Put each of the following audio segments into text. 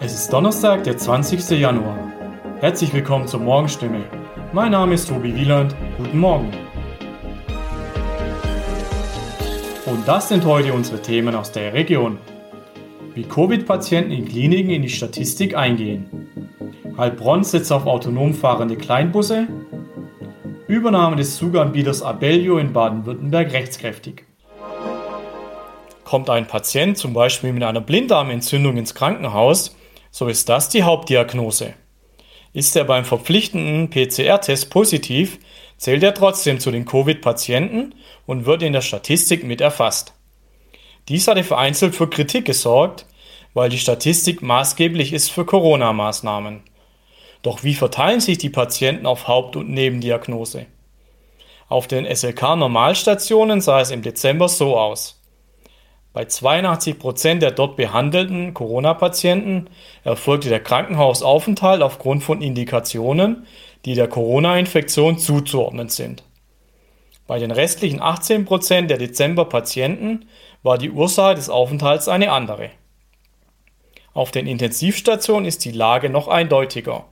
Es ist Donnerstag, der 20. Januar. Herzlich willkommen zur Morgenstimme. Mein Name ist Tobi Wieland. Guten Morgen. Und das sind heute unsere Themen aus der Region. Wie Covid-Patienten in Kliniken in die Statistik eingehen. Heilbronn setzt auf autonom fahrende Kleinbusse. Übernahme des Zuganbieters Abellio in Baden-Württemberg rechtskräftig. Kommt ein Patient zum Beispiel mit einer Blinddarmentzündung ins Krankenhaus, so ist das die Hauptdiagnose. Ist er beim verpflichtenden PCR-Test positiv, zählt er trotzdem zu den Covid-Patienten und wird in der Statistik mit erfasst. Dies hatte vereinzelt für Kritik gesorgt, weil die Statistik maßgeblich ist für Corona-Maßnahmen. Doch wie verteilen sich die Patienten auf Haupt- und Nebendiagnose? Auf den SLK-Normalstationen sah es im Dezember so aus. Bei 82 Prozent der dort behandelten Corona-Patienten erfolgte der Krankenhausaufenthalt aufgrund von Indikationen, die der Corona-Infektion zuzuordnen sind. Bei den restlichen 18 Prozent der Dezember-Patienten war die Ursache des Aufenthalts eine andere. Auf den Intensivstationen ist die Lage noch eindeutiger.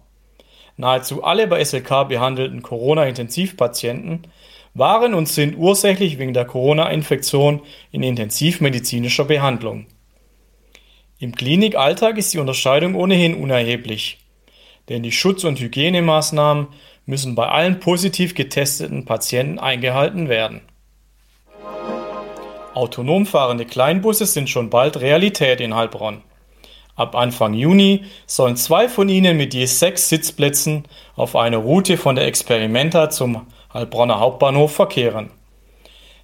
Nahezu alle bei SLK behandelten Corona-Intensivpatienten waren und sind ursächlich wegen der Corona-Infektion in intensivmedizinischer Behandlung. Im Klinikalltag ist die Unterscheidung ohnehin unerheblich, denn die Schutz- und Hygienemaßnahmen müssen bei allen positiv getesteten Patienten eingehalten werden. Autonom fahrende Kleinbusse sind schon bald Realität in Heilbronn. Ab Anfang Juni sollen zwei von ihnen mit je sechs Sitzplätzen auf einer Route von der Experimenta zum Heilbronner Hauptbahnhof verkehren.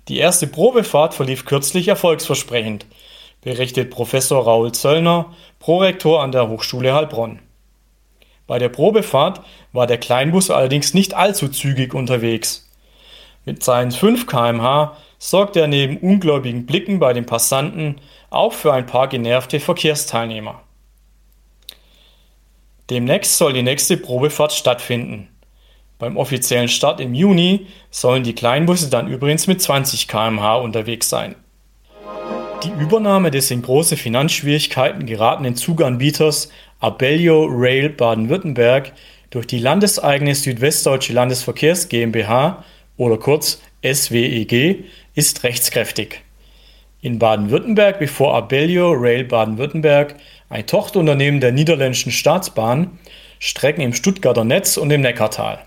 Die erste Probefahrt verlief kürzlich erfolgsversprechend, berichtet Professor Raul Zöllner, Prorektor an der Hochschule Heilbronn. Bei der Probefahrt war der Kleinbus allerdings nicht allzu zügig unterwegs. Mit seinen 5 kmh sorgt er neben ungläubigen Blicken bei den Passanten auch für ein paar genervte Verkehrsteilnehmer. Demnächst soll die nächste Probefahrt stattfinden. Beim offiziellen Start im Juni sollen die Kleinbusse dann übrigens mit 20 km/h unterwegs sein. Die Übernahme des in große Finanzschwierigkeiten geratenen Zuganbieters Abellio Rail Baden-Württemberg durch die landeseigene Südwestdeutsche Landesverkehrs GmbH oder kurz SWEG ist rechtskräftig. In Baden-Württemberg bevor Abellio Rail Baden-Württemberg, ein Tochterunternehmen der niederländischen Staatsbahn, Strecken im Stuttgarter Netz und im Neckartal.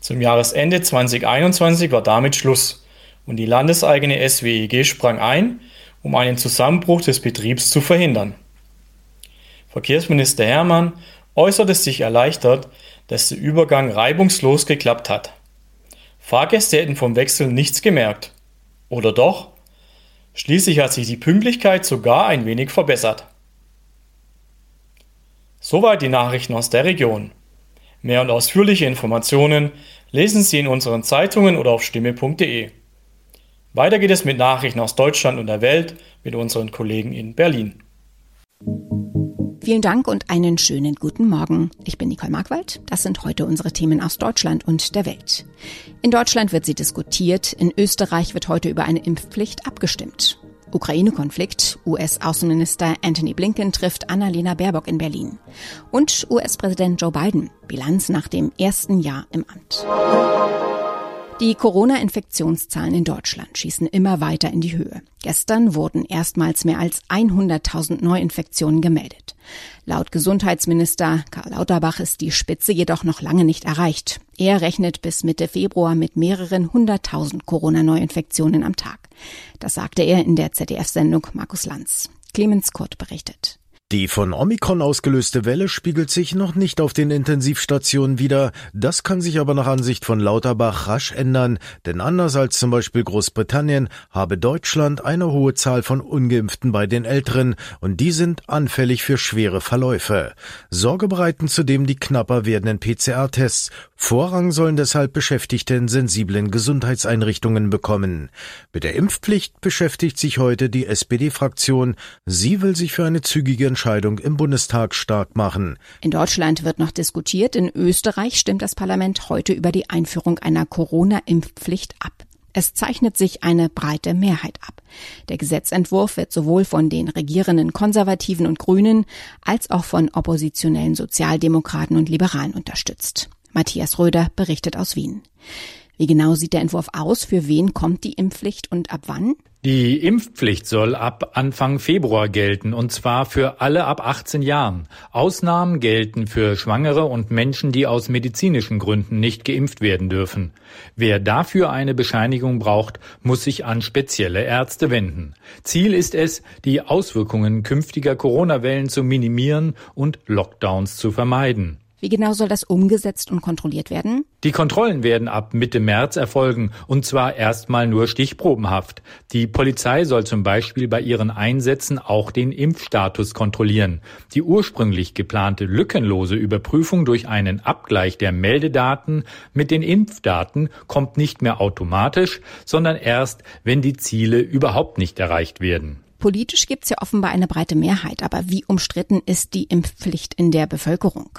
Zum Jahresende 2021 war damit Schluss und die landeseigene SWEG sprang ein, um einen Zusammenbruch des Betriebs zu verhindern. Verkehrsminister Hermann äußerte sich erleichtert, dass der Übergang reibungslos geklappt hat. Fahrgäste hätten vom Wechsel nichts gemerkt. Oder doch? Schließlich hat sich die Pünktlichkeit sogar ein wenig verbessert. Soweit die Nachrichten aus der Region. Mehr und ausführliche Informationen lesen Sie in unseren Zeitungen oder auf stimme.de. Weiter geht es mit Nachrichten aus Deutschland und der Welt mit unseren Kollegen in Berlin. Vielen Dank und einen schönen guten Morgen. Ich bin Nicole Markwald. Das sind heute unsere Themen aus Deutschland und der Welt. In Deutschland wird sie diskutiert. In Österreich wird heute über eine Impfpflicht abgestimmt. Ukraine-Konflikt. US-Außenminister Anthony Blinken trifft Annalena Baerbock in Berlin. Und US-Präsident Joe Biden. Bilanz nach dem ersten Jahr im Amt. Die Corona-Infektionszahlen in Deutschland schießen immer weiter in die Höhe. Gestern wurden erstmals mehr als 100.000 Neuinfektionen gemeldet. Laut Gesundheitsminister Karl Lauterbach ist die Spitze jedoch noch lange nicht erreicht. Er rechnet bis Mitte Februar mit mehreren hunderttausend Corona-Neuinfektionen am Tag. Das sagte er in der ZDF-Sendung Markus Lanz. Clemens Kurt berichtet. Die von Omikron ausgelöste Welle spiegelt sich noch nicht auf den Intensivstationen wider. Das kann sich aber nach Ansicht von Lauterbach rasch ändern, denn anders als zum Beispiel Großbritannien habe Deutschland eine hohe Zahl von Ungeimpften bei den Älteren und die sind anfällig für schwere Verläufe. Sorge bereiten zudem die knapper werdenden PCR-Tests. Vorrang sollen deshalb Beschäftigte in sensiblen Gesundheitseinrichtungen bekommen. Mit der Impfpflicht beschäftigt sich heute die SPD-Fraktion. Sie will sich für eine zügige Entscheidung im Bundestag stark machen. In Deutschland wird noch diskutiert. In Österreich stimmt das Parlament heute über die Einführung einer Corona-Impfpflicht ab. Es zeichnet sich eine breite Mehrheit ab. Der Gesetzentwurf wird sowohl von den regierenden Konservativen und Grünen als auch von oppositionellen Sozialdemokraten und Liberalen unterstützt. Matthias Röder berichtet aus Wien. Wie genau sieht der Entwurf aus? Für wen kommt die Impfpflicht und ab wann? Die Impfpflicht soll ab Anfang Februar gelten, und zwar für alle ab 18 Jahren. Ausnahmen gelten für Schwangere und Menschen, die aus medizinischen Gründen nicht geimpft werden dürfen. Wer dafür eine Bescheinigung braucht, muss sich an spezielle Ärzte wenden. Ziel ist es, die Auswirkungen künftiger Corona-Wellen zu minimieren und Lockdowns zu vermeiden. Wie genau soll das umgesetzt und kontrolliert werden? Die Kontrollen werden ab Mitte März erfolgen, und zwar erstmal nur stichprobenhaft. Die Polizei soll zum Beispiel bei ihren Einsätzen auch den Impfstatus kontrollieren. Die ursprünglich geplante lückenlose Überprüfung durch einen Abgleich der Meldedaten mit den Impfdaten kommt nicht mehr automatisch, sondern erst, wenn die Ziele überhaupt nicht erreicht werden. Politisch gibt es ja offenbar eine breite Mehrheit, aber wie umstritten ist die Impfpflicht in der Bevölkerung?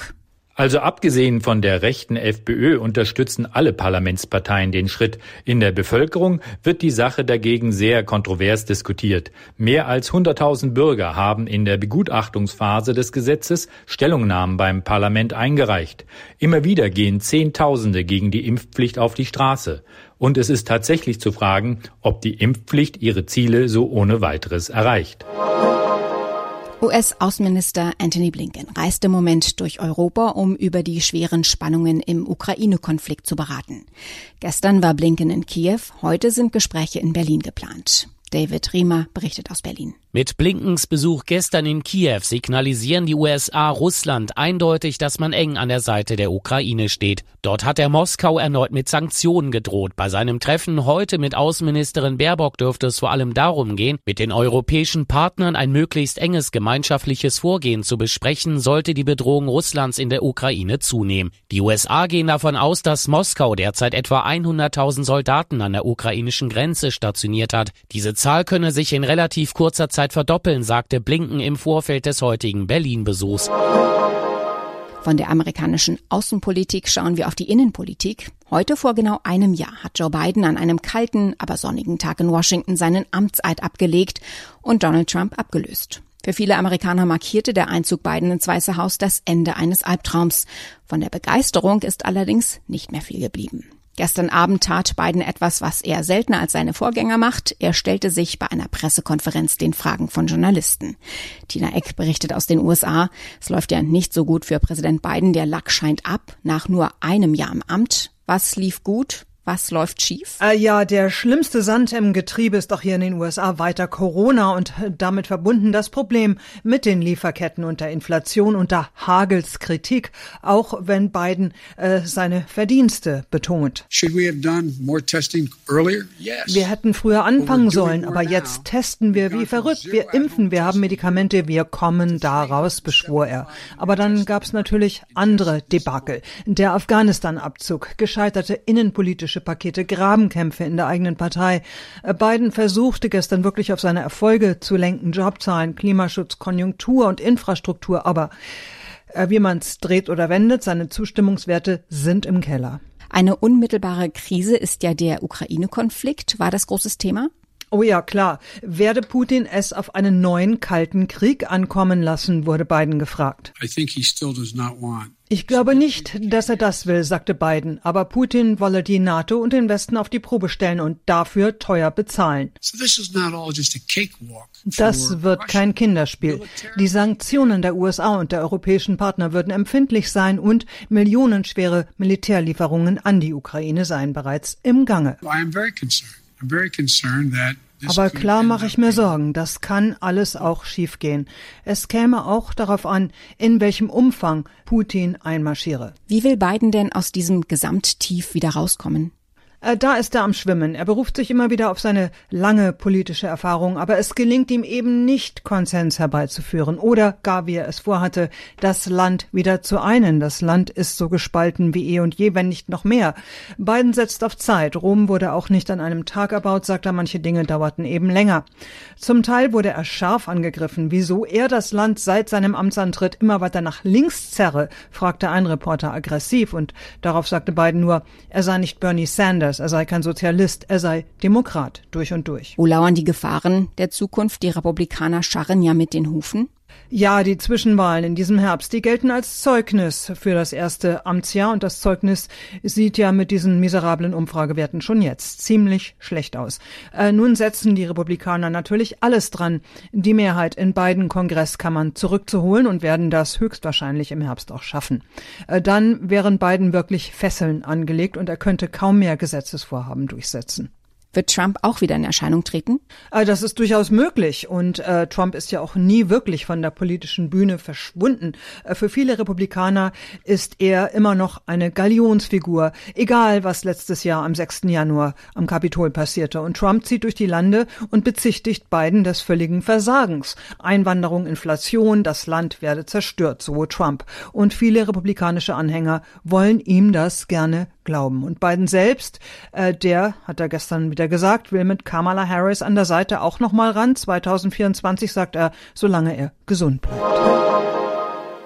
Also abgesehen von der rechten FPÖ unterstützen alle Parlamentsparteien den Schritt. In der Bevölkerung wird die Sache dagegen sehr kontrovers diskutiert. Mehr als 100.000 Bürger haben in der Begutachtungsphase des Gesetzes Stellungnahmen beim Parlament eingereicht. Immer wieder gehen Zehntausende gegen die Impfpflicht auf die Straße. Und es ist tatsächlich zu fragen, ob die Impfpflicht ihre Ziele so ohne weiteres erreicht. US-Außenminister Anthony Blinken reist im Moment durch Europa, um über die schweren Spannungen im Ukraine-Konflikt zu beraten. Gestern war Blinken in Kiew, heute sind Gespräche in Berlin geplant. David Riemer berichtet aus Berlin. Mit Blinkens Besuch gestern in Kiew signalisieren die USA Russland eindeutig, dass man eng an der Seite der Ukraine steht. Dort hat er Moskau erneut mit Sanktionen gedroht. Bei seinem Treffen heute mit Außenministerin Baerbock dürfte es vor allem darum gehen, mit den europäischen Partnern ein möglichst enges gemeinschaftliches Vorgehen zu besprechen, sollte die Bedrohung Russlands in der Ukraine zunehmen. Die USA gehen davon aus, dass Moskau derzeit etwa 100.000 Soldaten an der ukrainischen Grenze stationiert hat. Diese Zahl könne sich in relativ kurzer Zeit verdoppeln, sagte Blinken im Vorfeld des heutigen Berlin-Besuchs. Von der amerikanischen Außenpolitik schauen wir auf die Innenpolitik. Heute vor genau einem Jahr hat Joe Biden an einem kalten, aber sonnigen Tag in Washington seinen Amtseid abgelegt und Donald Trump abgelöst. Für viele Amerikaner markierte der Einzug Biden ins Weiße Haus das Ende eines Albtraums. Von der Begeisterung ist allerdings nicht mehr viel geblieben. Gestern Abend tat Biden etwas, was er seltener als seine Vorgänger macht. Er stellte sich bei einer Pressekonferenz den Fragen von Journalisten. Tina Eck berichtet aus den USA. Es läuft ja nicht so gut für Präsident Biden. Der Lack scheint ab nach nur einem Jahr im Amt. Was lief gut? Was läuft schief? Äh, ja, der schlimmste Sand im Getriebe ist doch hier in den USA weiter Corona und damit verbunden das Problem mit den Lieferketten und der Inflation und der Hagels Kritik, auch wenn Biden äh, seine Verdienste betont. Wir hätten früher anfangen sollen, aber jetzt testen wir wie verrückt. Wir impfen, wir haben Medikamente, wir kommen daraus, beschwor er. Aber dann gab es natürlich andere Debakel. Der Afghanistan-Abzug, gescheiterte innenpolitische politische Pakete, Grabenkämpfe in der eigenen Partei. Äh, Biden versuchte gestern wirklich auf seine Erfolge zu lenken, Jobzahlen, Klimaschutz, Konjunktur und Infrastruktur, aber äh, wie man es dreht oder wendet, seine Zustimmungswerte sind im Keller. Eine unmittelbare Krise ist ja der Ukraine-Konflikt. War das großes Thema? Oh ja, klar. Werde Putin es auf einen neuen kalten Krieg ankommen lassen, wurde Biden gefragt. Ich glaube nicht, dass er das will, sagte Biden, aber Putin wolle die NATO und den Westen auf die Probe stellen und dafür teuer bezahlen. Das wird kein Kinderspiel. Die Sanktionen der USA und der europäischen Partner würden empfindlich sein und millionenschwere Militärlieferungen an die Ukraine seien bereits im Gange. Aber klar mache ich mir Sorgen, das kann alles auch schiefgehen. Es käme auch darauf an, in welchem Umfang Putin einmarschiere. Wie will Biden denn aus diesem Gesamttief wieder rauskommen? Äh, da ist er am Schwimmen. Er beruft sich immer wieder auf seine lange politische Erfahrung, aber es gelingt ihm eben nicht, Konsens herbeizuführen oder gar, wie er es vorhatte, das Land wieder zu einen. Das Land ist so gespalten wie eh und je, wenn nicht noch mehr. Biden setzt auf Zeit. Rom wurde auch nicht an einem Tag erbaut, sagt er, manche Dinge dauerten eben länger. Zum Teil wurde er scharf angegriffen. Wieso er das Land seit seinem Amtsantritt immer weiter nach links zerre, fragte ein Reporter aggressiv und darauf sagte Biden nur, er sei nicht Bernie Sanders Sanders, er sei kein Sozialist, er sei Demokrat durch und durch. Wo lauern die Gefahren der Zukunft? Die Republikaner scharren ja mit den Hufen. Ja, die Zwischenwahlen in diesem Herbst, die gelten als Zeugnis für das erste Amtsjahr und das Zeugnis sieht ja mit diesen miserablen Umfragewerten schon jetzt ziemlich schlecht aus. Äh, nun setzen die Republikaner natürlich alles dran, die Mehrheit in beiden Kongresskammern zurückzuholen und werden das höchstwahrscheinlich im Herbst auch schaffen. Äh, dann wären Biden wirklich Fesseln angelegt und er könnte kaum mehr Gesetzesvorhaben durchsetzen. Wird Trump auch wieder in Erscheinung treten? Äh, das ist durchaus möglich. Und äh, Trump ist ja auch nie wirklich von der politischen Bühne verschwunden. Äh, für viele Republikaner ist er immer noch eine Galionsfigur, egal was letztes Jahr am 6. Januar am Kapitol passierte. Und Trump zieht durch die Lande und bezichtigt Biden des völligen Versagens. Einwanderung, Inflation, das Land werde zerstört, so Trump. Und viele republikanische Anhänger wollen ihm das gerne glauben. Und Biden selbst, äh, der, hat er gestern wieder gesagt, will mit Kamala Harris an der Seite auch nochmal ran. 2024 sagt er, solange er gesund bleibt.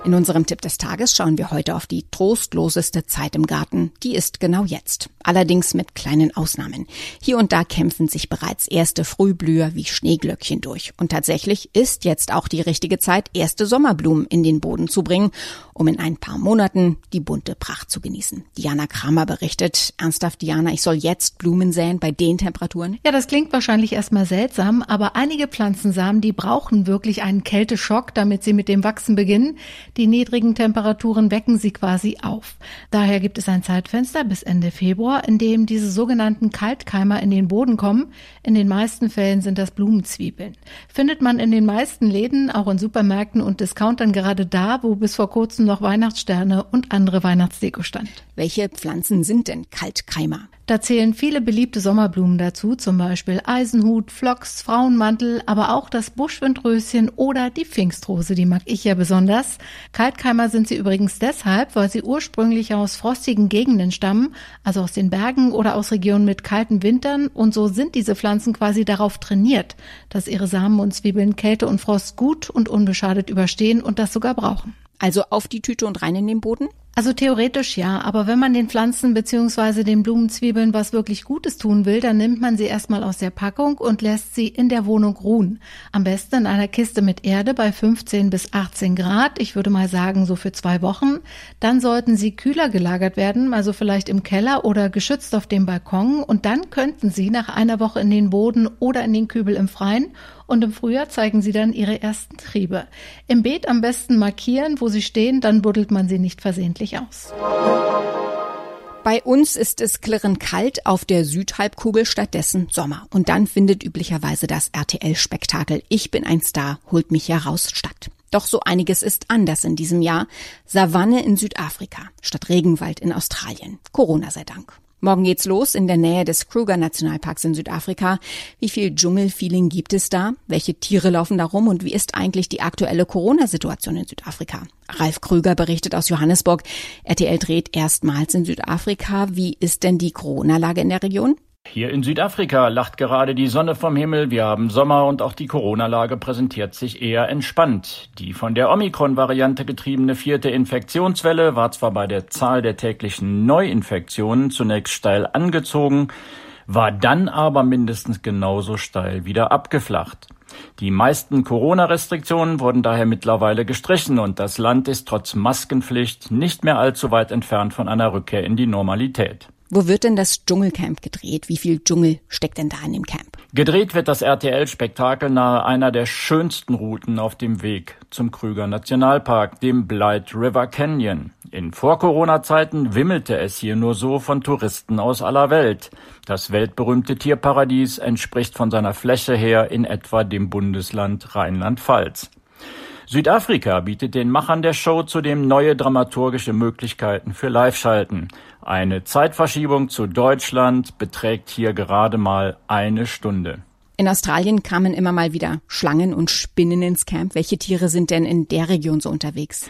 In unserem Tipp des Tages schauen wir heute auf die trostloseste Zeit im Garten. Die ist genau jetzt. Allerdings mit kleinen Ausnahmen. Hier und da kämpfen sich bereits erste Frühblüher wie Schneeglöckchen durch. Und tatsächlich ist jetzt auch die richtige Zeit, erste Sommerblumen in den Boden zu bringen, um in ein paar Monaten die bunte Pracht zu genießen. Diana Kramer berichtet. Ernsthaft, Diana, ich soll jetzt Blumen säen bei den Temperaturen? Ja, das klingt wahrscheinlich erstmal seltsam, aber einige Pflanzensamen, die brauchen wirklich einen Kälteschock, damit sie mit dem Wachsen beginnen. Die niedrigen Temperaturen wecken sie quasi auf. Daher gibt es ein Zeitfenster bis Ende Februar, in dem diese sogenannten Kaltkeimer in den Boden kommen. In den meisten Fällen sind das Blumenzwiebeln. Findet man in den meisten Läden, auch in Supermärkten und Discountern gerade da, wo bis vor kurzem noch Weihnachtssterne und andere Weihnachtsdeko stand. Welche Pflanzen sind denn Kaltkeimer? Da zählen viele beliebte Sommerblumen dazu, zum Beispiel Eisenhut, Phlox, Frauenmantel, aber auch das Buschwindröschen oder die Pfingstrose, die mag ich ja besonders. Kaltkeimer sind sie übrigens deshalb, weil sie ursprünglich aus frostigen Gegenden stammen, also aus den Bergen oder aus Regionen mit kalten Wintern und so sind diese Pflanzen quasi darauf trainiert, dass ihre Samen und Zwiebeln Kälte und Frost gut und unbeschadet überstehen und das sogar brauchen. Also auf die Tüte und rein in den Boden? Also theoretisch ja, aber wenn man den Pflanzen beziehungsweise den Blumenzwiebeln was wirklich Gutes tun will, dann nimmt man sie erstmal aus der Packung und lässt sie in der Wohnung ruhen. Am besten in einer Kiste mit Erde bei 15 bis 18 Grad. Ich würde mal sagen so für zwei Wochen. Dann sollten sie kühler gelagert werden, also vielleicht im Keller oder geschützt auf dem Balkon. Und dann könnten sie nach einer Woche in den Boden oder in den Kübel im Freien und im Frühjahr zeigen sie dann ihre ersten Triebe. Im Beet am besten markieren, wo sie stehen, dann buddelt man sie nicht versehentlich aus. Bei uns ist es klirrend kalt, auf der Südhalbkugel stattdessen Sommer. Und dann findet üblicherweise das RTL-Spektakel Ich bin ein Star, holt mich heraus statt. Doch so einiges ist anders in diesem Jahr. Savanne in Südafrika statt Regenwald in Australien. Corona sei Dank. Morgen geht's los in der Nähe des Kruger Nationalparks in Südafrika. Wie viel Dschungelfeeling gibt es da? Welche Tiere laufen da rum? Und wie ist eigentlich die aktuelle Corona-Situation in Südafrika? Ralf Krüger berichtet aus Johannesburg. RTL dreht erstmals in Südafrika. Wie ist denn die Corona-Lage in der Region? Hier in Südafrika lacht gerade die Sonne vom Himmel. Wir haben Sommer und auch die Corona-Lage präsentiert sich eher entspannt. Die von der Omikron-Variante getriebene vierte Infektionswelle war zwar bei der Zahl der täglichen Neuinfektionen zunächst steil angezogen, war dann aber mindestens genauso steil wieder abgeflacht. Die meisten Corona-Restriktionen wurden daher mittlerweile gestrichen und das Land ist trotz Maskenpflicht nicht mehr allzu weit entfernt von einer Rückkehr in die Normalität. Wo wird denn das Dschungelcamp gedreht? Wie viel Dschungel steckt denn da in dem Camp? Gedreht wird das RTL-Spektakel nahe einer der schönsten Routen auf dem Weg zum Krüger Nationalpark, dem Blight River Canyon. In Vor-Corona-Zeiten wimmelte es hier nur so von Touristen aus aller Welt. Das weltberühmte Tierparadies entspricht von seiner Fläche her in etwa dem Bundesland Rheinland-Pfalz. Südafrika bietet den Machern der Show zudem neue dramaturgische Möglichkeiten für Live-Schalten. Eine Zeitverschiebung zu Deutschland beträgt hier gerade mal eine Stunde. In Australien kamen immer mal wieder Schlangen und Spinnen ins Camp. Welche Tiere sind denn in der Region so unterwegs?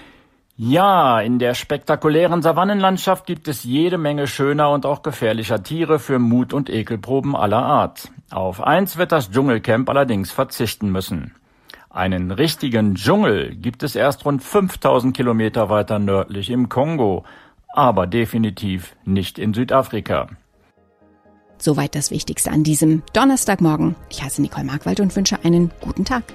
Ja, in der spektakulären Savannenlandschaft gibt es jede Menge schöner und auch gefährlicher Tiere für Mut- und Ekelproben aller Art. Auf eins wird das Dschungelcamp allerdings verzichten müssen. Einen richtigen Dschungel gibt es erst rund 5000 Kilometer weiter nördlich im Kongo, aber definitiv nicht in Südafrika. Soweit das Wichtigste an diesem Donnerstagmorgen. Ich heiße Nicole Markwald und wünsche einen guten Tag.